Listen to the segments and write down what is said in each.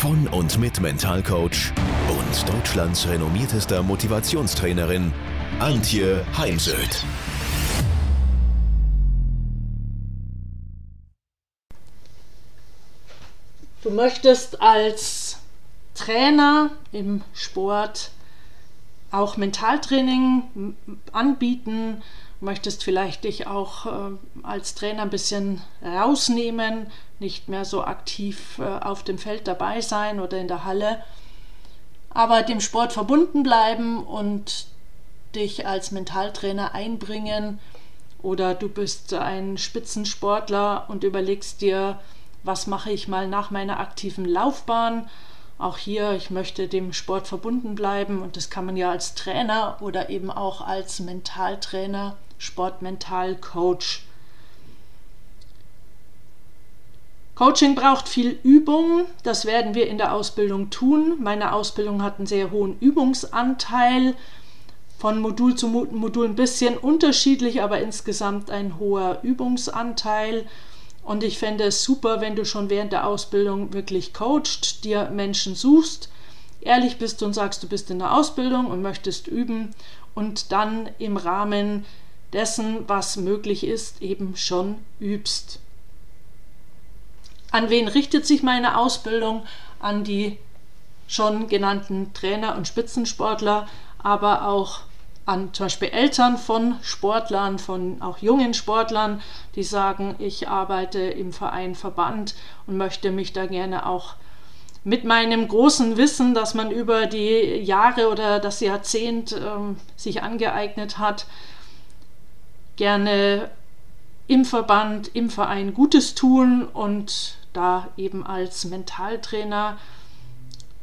von und mit Mentalcoach und Deutschlands renommiertester Motivationstrainerin Antje Heimsöth. Du möchtest als Trainer im Sport auch Mentaltraining anbieten, möchtest vielleicht dich auch äh, als Trainer ein bisschen rausnehmen, nicht mehr so aktiv äh, auf dem Feld dabei sein oder in der Halle, aber dem Sport verbunden bleiben und dich als Mentaltrainer einbringen oder du bist ein Spitzensportler und überlegst dir, was mache ich mal nach meiner aktiven Laufbahn. Auch hier, ich möchte dem Sport verbunden bleiben und das kann man ja als Trainer oder eben auch als Mentaltrainer Sportmental-Coach. Coaching braucht viel Übung, das werden wir in der Ausbildung tun. Meine Ausbildung hat einen sehr hohen Übungsanteil, von Modul zu Modul ein bisschen unterschiedlich, aber insgesamt ein hoher Übungsanteil. Und ich fände es super, wenn du schon während der Ausbildung wirklich coacht, dir Menschen suchst, ehrlich bist und sagst, du bist in der Ausbildung und möchtest üben und dann im Rahmen dessen, was möglich ist, eben schon übst. An wen richtet sich meine Ausbildung? An die schon genannten Trainer und Spitzensportler, aber auch an zum Beispiel Eltern von Sportlern, von auch jungen Sportlern, die sagen, ich arbeite im Verein Verband und möchte mich da gerne auch mit meinem großen Wissen, das man über die Jahre oder das Jahrzehnt ähm, sich angeeignet hat, gerne im Verband, im Verein Gutes tun und da eben als Mentaltrainer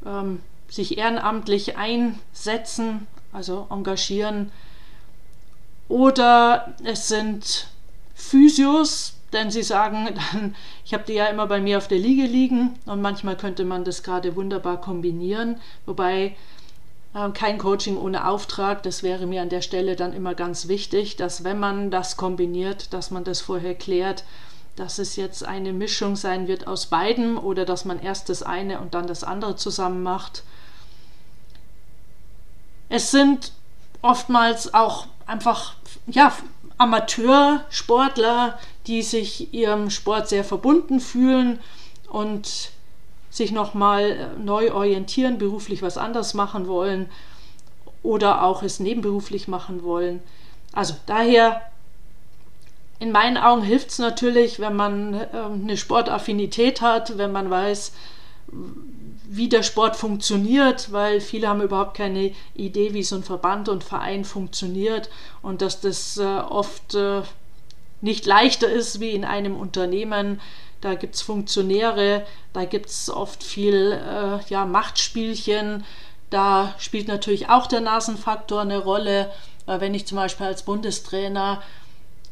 ähm, sich ehrenamtlich einsetzen, also engagieren. Oder es sind Physios, denn sie sagen dann, ich habe die ja immer bei mir auf der Liege liegen und manchmal könnte man das gerade wunderbar kombinieren, wobei kein Coaching ohne Auftrag. Das wäre mir an der Stelle dann immer ganz wichtig, dass wenn man das kombiniert, dass man das vorher klärt, dass es jetzt eine Mischung sein wird aus beiden oder dass man erst das eine und dann das andere zusammen macht. Es sind oftmals auch einfach ja, Amateursportler, die sich ihrem Sport sehr verbunden fühlen und sich nochmal äh, neu orientieren, beruflich was anders machen wollen oder auch es nebenberuflich machen wollen. Also daher, in meinen Augen hilft es natürlich, wenn man äh, eine Sportaffinität hat, wenn man weiß, wie der Sport funktioniert, weil viele haben überhaupt keine Idee, wie so ein Verband und Verein funktioniert und dass das äh, oft äh, nicht leichter ist wie in einem Unternehmen, da gibt es Funktionäre, da gibt es oft viel äh, ja, Machtspielchen. Da spielt natürlich auch der Nasenfaktor eine Rolle, weil wenn ich zum Beispiel als Bundestrainer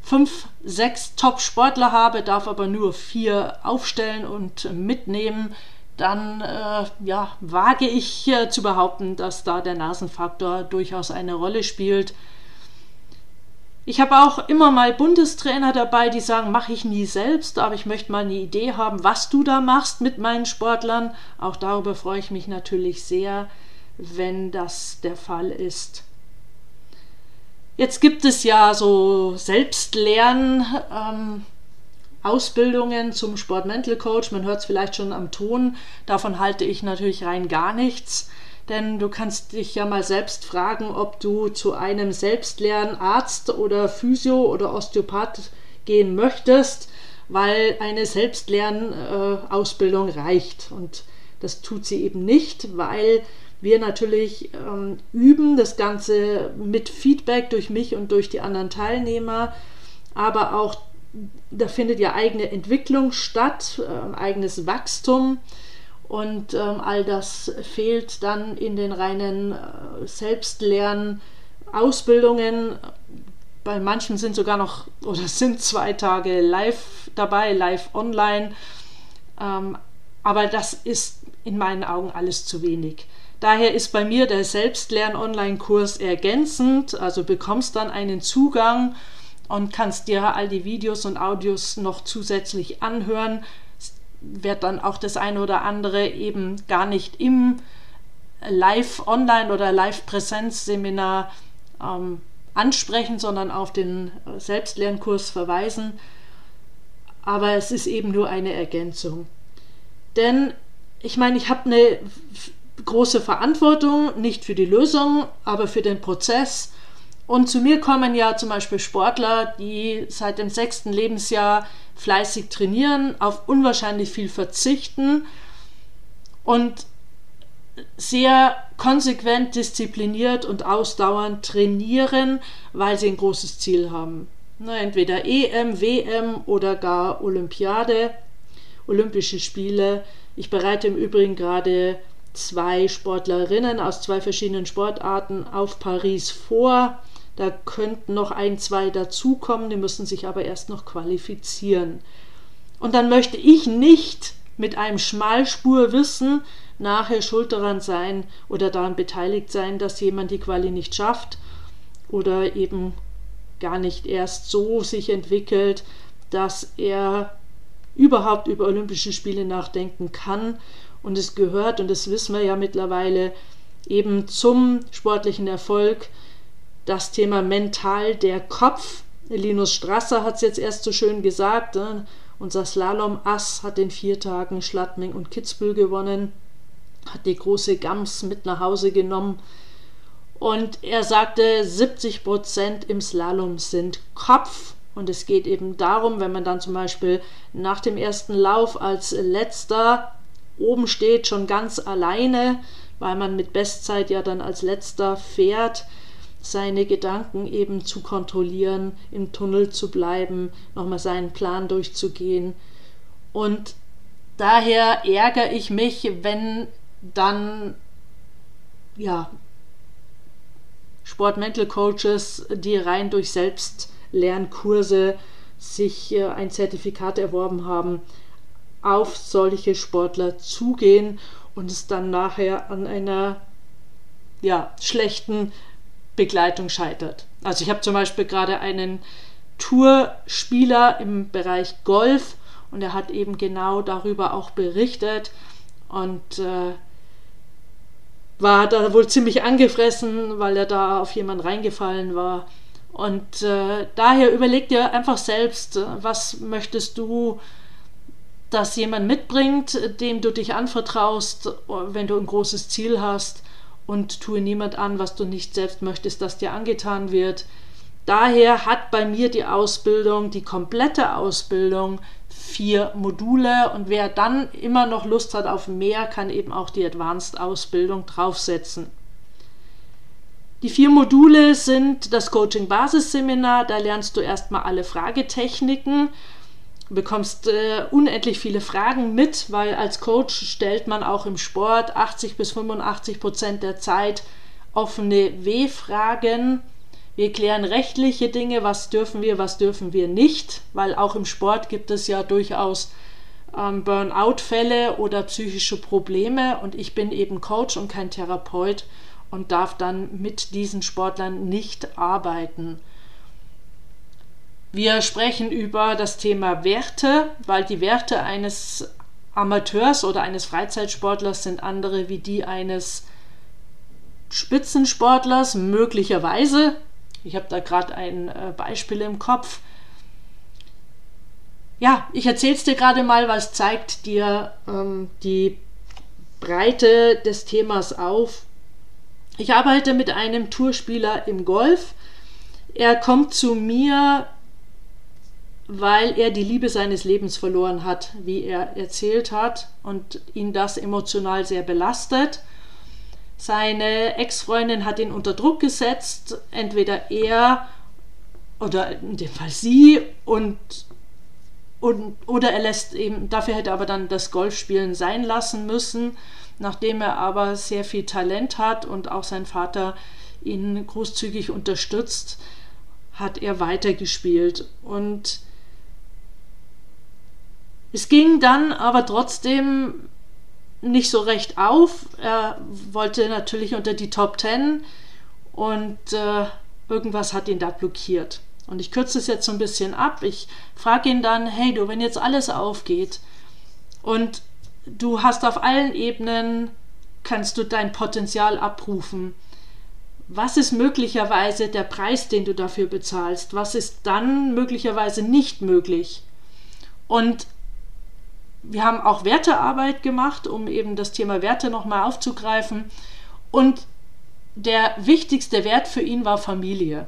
fünf, sechs Top-Sportler habe, darf aber nur vier aufstellen und mitnehmen, dann äh, ja, wage ich äh, zu behaupten, dass da der Nasenfaktor durchaus eine Rolle spielt. Ich habe auch immer mal Bundestrainer dabei, die sagen, mache ich nie selbst, aber ich möchte mal eine Idee haben, was du da machst mit meinen Sportlern. Auch darüber freue ich mich natürlich sehr, wenn das der Fall ist. Jetzt gibt es ja so Selbstlern. Ähm, Ausbildungen zum Sport-Mental Coach, man hört es vielleicht schon am Ton, davon halte ich natürlich rein gar nichts. Denn du kannst dich ja mal selbst fragen, ob du zu einem Selbstlernarzt oder Physio oder Osteopath gehen möchtest, weil eine Selbstlernausbildung äh, reicht. Und das tut sie eben nicht, weil wir natürlich ähm, üben, das Ganze mit Feedback durch mich und durch die anderen Teilnehmer, aber auch da findet ja eigene Entwicklung statt, äh, eigenes Wachstum. Und ähm, all das fehlt dann in den reinen äh, Selbstlernausbildungen. Bei manchen sind sogar noch oder sind zwei Tage live dabei, live online. Ähm, aber das ist in meinen Augen alles zu wenig. Daher ist bei mir der Selbstlern-Online-Kurs ergänzend, also bekommst dann einen Zugang und kannst dir all die Videos und Audios noch zusätzlich anhören. Wird dann auch das eine oder andere eben gar nicht im Live-Online- oder Live-Präsenz-Seminar ähm, ansprechen, sondern auf den Selbstlernkurs verweisen. Aber es ist eben nur eine Ergänzung. Denn ich meine, ich habe eine große Verantwortung, nicht für die Lösung, aber für den Prozess. Und zu mir kommen ja zum Beispiel Sportler, die seit dem sechsten Lebensjahr fleißig trainieren, auf unwahrscheinlich viel verzichten und sehr konsequent, diszipliniert und ausdauernd trainieren, weil sie ein großes Ziel haben. entweder EM, WM oder gar Olympiade, Olympische Spiele. Ich bereite im Übrigen gerade zwei Sportlerinnen aus zwei verschiedenen Sportarten auf Paris vor. Da könnten noch ein, zwei dazukommen, die müssen sich aber erst noch qualifizieren. Und dann möchte ich nicht mit einem Schmalspurwissen nachher schuld daran sein oder daran beteiligt sein, dass jemand die Quali nicht schafft oder eben gar nicht erst so sich entwickelt, dass er überhaupt über Olympische Spiele nachdenken kann. Und es gehört, und das wissen wir ja mittlerweile, eben zum sportlichen Erfolg das Thema mental der Kopf. Linus Strasser hat es jetzt erst so schön gesagt. Ne? Unser Slalom-Ass hat in vier Tagen Schladming und Kitzbühel gewonnen, hat die große Gams mit nach Hause genommen. Und er sagte, 70 Prozent im Slalom sind Kopf und es geht eben darum, wenn man dann zum Beispiel nach dem ersten Lauf als letzter oben steht, schon ganz alleine, weil man mit Bestzeit ja dann als letzter fährt, seine Gedanken eben zu kontrollieren, im Tunnel zu bleiben, nochmal seinen Plan durchzugehen. Und daher ärgere ich mich, wenn dann ja Sport-Mental Coaches, die rein durch Selbst Lernkurse sich äh, ein Zertifikat erworben haben, auf solche Sportler zugehen und es dann nachher an einer ja, schlechten Begleitung scheitert. Also ich habe zum Beispiel gerade einen Tourspieler im Bereich Golf und er hat eben genau darüber auch berichtet und äh, war da wohl ziemlich angefressen, weil er da auf jemanden reingefallen war und äh, daher überleg dir einfach selbst, äh, was möchtest du, dass jemand mitbringt, dem du dich anvertraust, wenn du ein großes Ziel hast und tue niemand an, was du nicht selbst möchtest, dass dir angetan wird. Daher hat bei mir die Ausbildung, die komplette Ausbildung, vier Module und wer dann immer noch Lust hat auf mehr, kann eben auch die Advanced-Ausbildung draufsetzen. Die vier Module sind das Coaching-Basisseminar, da lernst du erstmal alle Fragetechniken, bekommst äh, unendlich viele Fragen mit, weil als Coach stellt man auch im Sport 80 bis 85 Prozent der Zeit offene W-Fragen. Wir klären rechtliche Dinge, was dürfen wir, was dürfen wir nicht, weil auch im Sport gibt es ja durchaus ähm, Burnout-Fälle oder psychische Probleme und ich bin eben Coach und kein Therapeut und darf dann mit diesen Sportlern nicht arbeiten. Wir sprechen über das Thema Werte, weil die Werte eines Amateurs oder eines Freizeitsportlers sind andere wie die eines Spitzensportlers, möglicherweise. Ich habe da gerade ein äh, Beispiel im Kopf. Ja, ich erzähle es dir gerade mal, es zeigt dir ähm, die Breite des Themas auf ich arbeite mit einem Tourspieler im Golf. Er kommt zu mir, weil er die Liebe seines Lebens verloren hat, wie er erzählt hat, und ihn das emotional sehr belastet. Seine Ex-Freundin hat ihn unter Druck gesetzt, entweder er oder in dem Fall sie und und, oder er lässt eben, dafür hätte er aber dann das Golfspielen sein lassen müssen, nachdem er aber sehr viel Talent hat und auch sein Vater ihn großzügig unterstützt, hat er weitergespielt. Und es ging dann aber trotzdem nicht so recht auf. Er wollte natürlich unter die Top Ten und äh, irgendwas hat ihn da blockiert. Und ich kürze es jetzt so ein bisschen ab. Ich frage ihn dann, hey du, wenn jetzt alles aufgeht und du hast auf allen Ebenen, kannst du dein Potenzial abrufen. Was ist möglicherweise der Preis, den du dafür bezahlst? Was ist dann möglicherweise nicht möglich? Und wir haben auch Wertearbeit gemacht, um eben das Thema Werte nochmal aufzugreifen. Und der wichtigste Wert für ihn war Familie.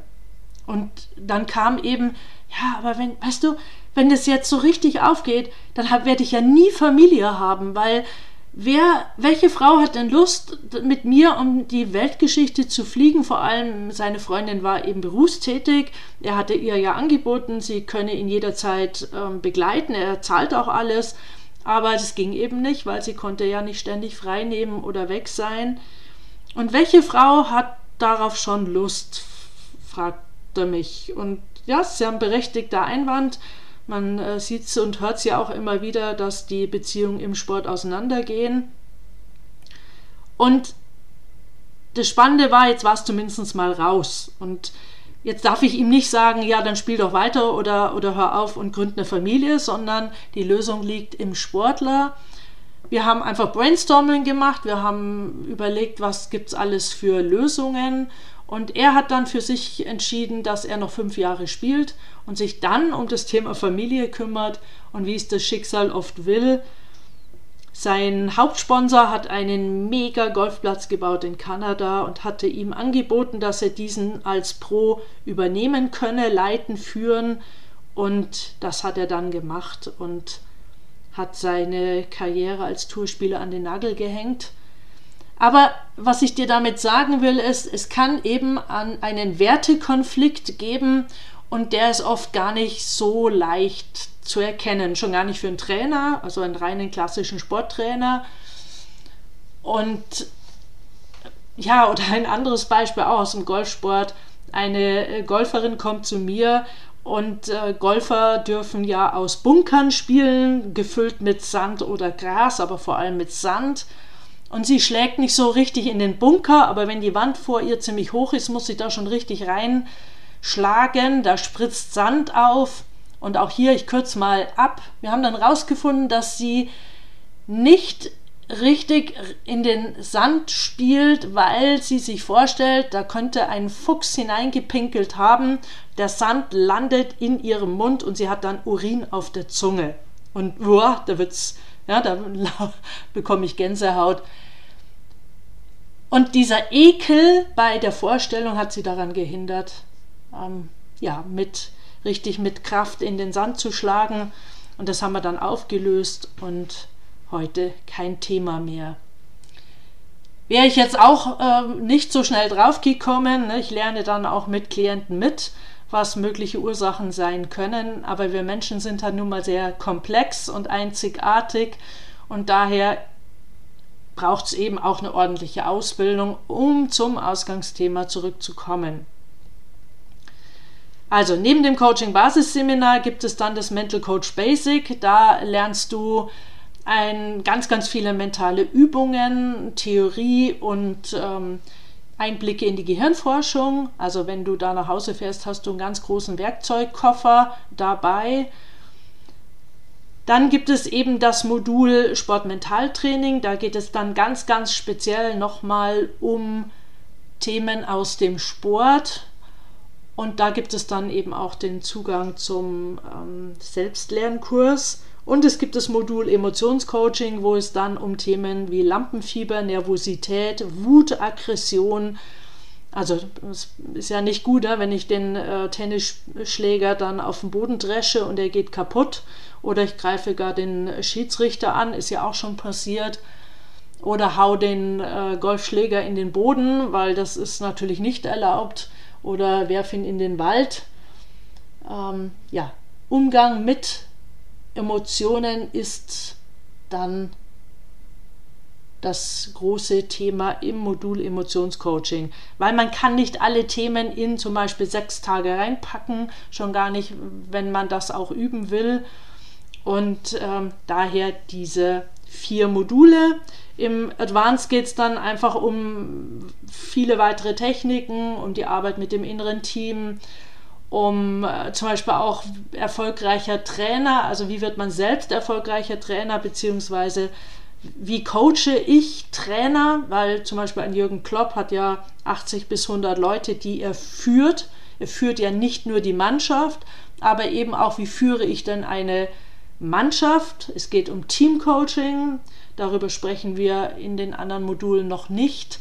Und dann kam eben, ja, aber wenn, weißt du, wenn das jetzt so richtig aufgeht, dann werde ich ja nie Familie haben, weil wer, welche Frau hat denn Lust, mit mir um die Weltgeschichte zu fliegen? Vor allem seine Freundin war eben berufstätig. Er hatte ihr ja angeboten, sie könne ihn jederzeit ähm, begleiten. Er zahlt auch alles. Aber das ging eben nicht, weil sie konnte ja nicht ständig frei nehmen oder weg sein. Und welche Frau hat darauf schon Lust? fragte mich. Und ja, es ist ja ein berechtigter Einwand. Man äh, sieht und hört es ja auch immer wieder, dass die Beziehungen im Sport auseinandergehen. Und das Spannende war, jetzt war es zumindest mal raus. Und Jetzt darf ich ihm nicht sagen, ja, dann spiel doch weiter oder, oder hör auf und gründ eine Familie, sondern die Lösung liegt im Sportler. Wir haben einfach Brainstorming gemacht, wir haben überlegt, was gibt es alles für Lösungen und er hat dann für sich entschieden, dass er noch fünf Jahre spielt und sich dann um das Thema Familie kümmert und wie es das Schicksal oft will, sein Hauptsponsor hat einen mega Golfplatz gebaut in Kanada und hatte ihm angeboten, dass er diesen als Pro übernehmen könne, leiten, führen. Und das hat er dann gemacht und hat seine Karriere als Tourspieler an den Nagel gehängt. Aber was ich dir damit sagen will, ist, es kann eben einen Wertekonflikt geben und der ist oft gar nicht so leicht zu erkennen. Schon gar nicht für einen Trainer, also einen reinen klassischen Sporttrainer. Und ja, oder ein anderes Beispiel auch aus dem Golfsport. Eine äh, Golferin kommt zu mir und äh, Golfer dürfen ja aus Bunkern spielen, gefüllt mit Sand oder Gras, aber vor allem mit Sand. Und sie schlägt nicht so richtig in den Bunker, aber wenn die Wand vor ihr ziemlich hoch ist, muss sie da schon richtig reinschlagen. Da spritzt Sand auf. Und auch hier, ich kürze mal ab, wir haben dann rausgefunden, dass sie nicht richtig in den Sand spielt, weil sie sich vorstellt, da könnte ein Fuchs hineingepinkelt haben, der Sand landet in ihrem Mund und sie hat dann Urin auf der Zunge. Und boah, da wird's, ja, da bekomme ich Gänsehaut. Und dieser Ekel bei der Vorstellung hat sie daran gehindert, ähm, ja, mit richtig mit Kraft in den Sand zu schlagen. Und das haben wir dann aufgelöst und heute kein Thema mehr. Wäre ich jetzt auch äh, nicht so schnell drauf gekommen, ne? ich lerne dann auch mit Klienten mit, was mögliche Ursachen sein können, aber wir Menschen sind halt nun mal sehr komplex und einzigartig und daher braucht es eben auch eine ordentliche Ausbildung, um zum Ausgangsthema zurückzukommen. Also neben dem Coaching Basisseminar gibt es dann das Mental Coach Basic. Da lernst du ein, ganz, ganz viele mentale Übungen, Theorie und ähm, Einblicke in die Gehirnforschung. Also wenn du da nach Hause fährst, hast du einen ganz großen Werkzeugkoffer dabei. Dann gibt es eben das Modul Sportmentaltraining. Da geht es dann ganz, ganz speziell nochmal um Themen aus dem Sport, und da gibt es dann eben auch den Zugang zum ähm, Selbstlernkurs. Und es gibt das Modul Emotionscoaching, wo es dann um Themen wie Lampenfieber, Nervosität, Wut, Aggression, also es ist ja nicht gut, ne, wenn ich den äh, Tennisschläger dann auf den Boden dresche und er geht kaputt oder ich greife gar den Schiedsrichter an, ist ja auch schon passiert. Oder hau den äh, Golfschläger in den Boden, weil das ist natürlich nicht erlaubt oder werf ihn in den Wald. Ähm, ja, Umgang mit Emotionen ist dann das große Thema im Modul Emotionscoaching, weil man kann nicht alle Themen in zum Beispiel sechs Tage reinpacken, schon gar nicht, wenn man das auch üben will. Und ähm, daher diese vier Module. Im Advanced geht es dann einfach um viele weitere Techniken, um die Arbeit mit dem inneren Team, um äh, zum Beispiel auch erfolgreicher Trainer, also wie wird man selbst erfolgreicher Trainer, beziehungsweise wie coache ich Trainer, weil zum Beispiel ein Jürgen Klopp hat ja 80 bis 100 Leute, die er führt. Er führt ja nicht nur die Mannschaft, aber eben auch, wie führe ich denn eine Mannschaft. Es geht um Teamcoaching, darüber sprechen wir in den anderen Modulen noch nicht.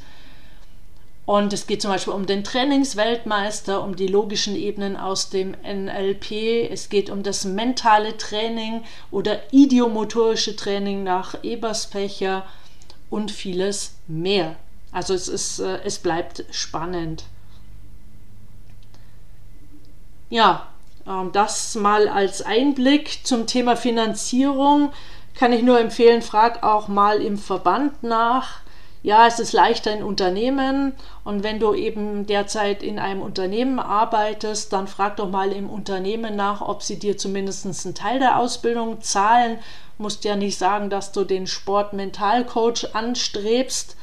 Und es geht zum Beispiel um den Trainingsweltmeister, um die logischen Ebenen aus dem NLP. Es geht um das mentale Training oder idiomotorische Training nach Eberspecher und vieles mehr. Also es, ist, äh, es bleibt spannend. Ja, das mal als Einblick zum Thema Finanzierung. Kann ich nur empfehlen, frag auch mal im Verband nach. Ja, es ist leichter in Unternehmen. Und wenn du eben derzeit in einem Unternehmen arbeitest, dann frag doch mal im Unternehmen nach, ob sie dir zumindest einen Teil der Ausbildung zahlen. Musst ja nicht sagen, dass du den Sport-Mental-Coach anstrebst,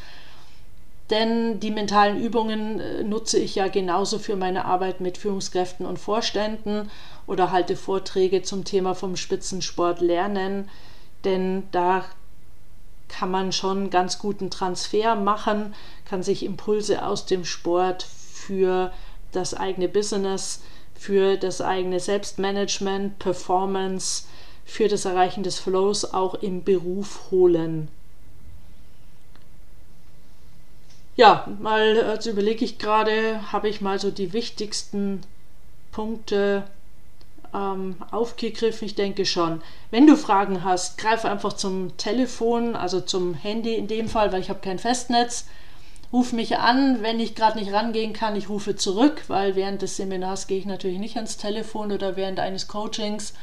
denn die mentalen Übungen äh, nutze ich ja genauso für meine Arbeit mit Führungskräften und Vorständen oder halte Vorträge zum Thema vom Spitzensport lernen, denn da kann man schon ganz guten Transfer machen, kann sich Impulse aus dem Sport für das eigene Business, für das eigene Selbstmanagement, Performance, für das Erreichen des Flows auch im Beruf holen. Ja, mal also überlege ich gerade, habe ich mal so die wichtigsten Punkte ähm, aufgegriffen? Ich denke schon. Wenn du Fragen hast, greif einfach zum Telefon, also zum Handy in dem Fall, weil ich habe kein Festnetz. Ruf mich an, wenn ich gerade nicht rangehen kann, ich rufe zurück, weil während des Seminars gehe ich natürlich nicht ans Telefon oder während eines Coachings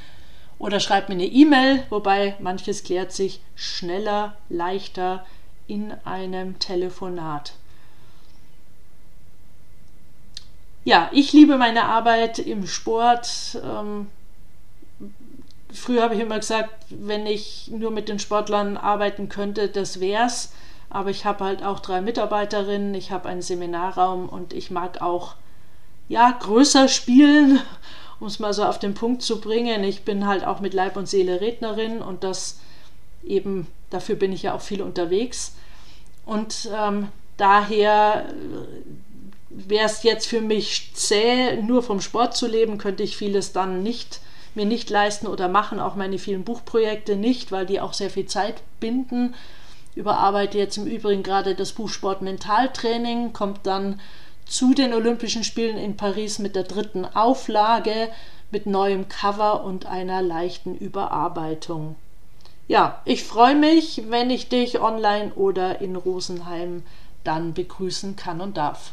oder schreib mir eine E-Mail, wobei manches klärt sich schneller, leichter in einem Telefonat. Ja, ich liebe meine Arbeit im Sport. Ähm, früher habe ich immer gesagt, wenn ich nur mit den Sportlern arbeiten könnte, das wär's. Aber ich habe halt auch drei Mitarbeiterinnen, ich habe einen Seminarraum und ich mag auch ja größer spielen, um es mal so auf den Punkt zu bringen. Ich bin halt auch mit Leib und Seele Rednerin und das eben dafür bin ich ja auch viel unterwegs. Und ähm, daher wäre es jetzt für mich zäh, nur vom Sport zu leben, könnte ich vieles dann nicht mir nicht leisten oder machen, auch meine vielen Buchprojekte nicht, weil die auch sehr viel Zeit binden. Überarbeite jetzt im Übrigen gerade das Buch Sport Mentaltraining, kommt dann zu den Olympischen Spielen in Paris mit der dritten Auflage, mit neuem Cover und einer leichten Überarbeitung. Ja, ich freue mich, wenn ich dich online oder in Rosenheim dann begrüßen kann und darf.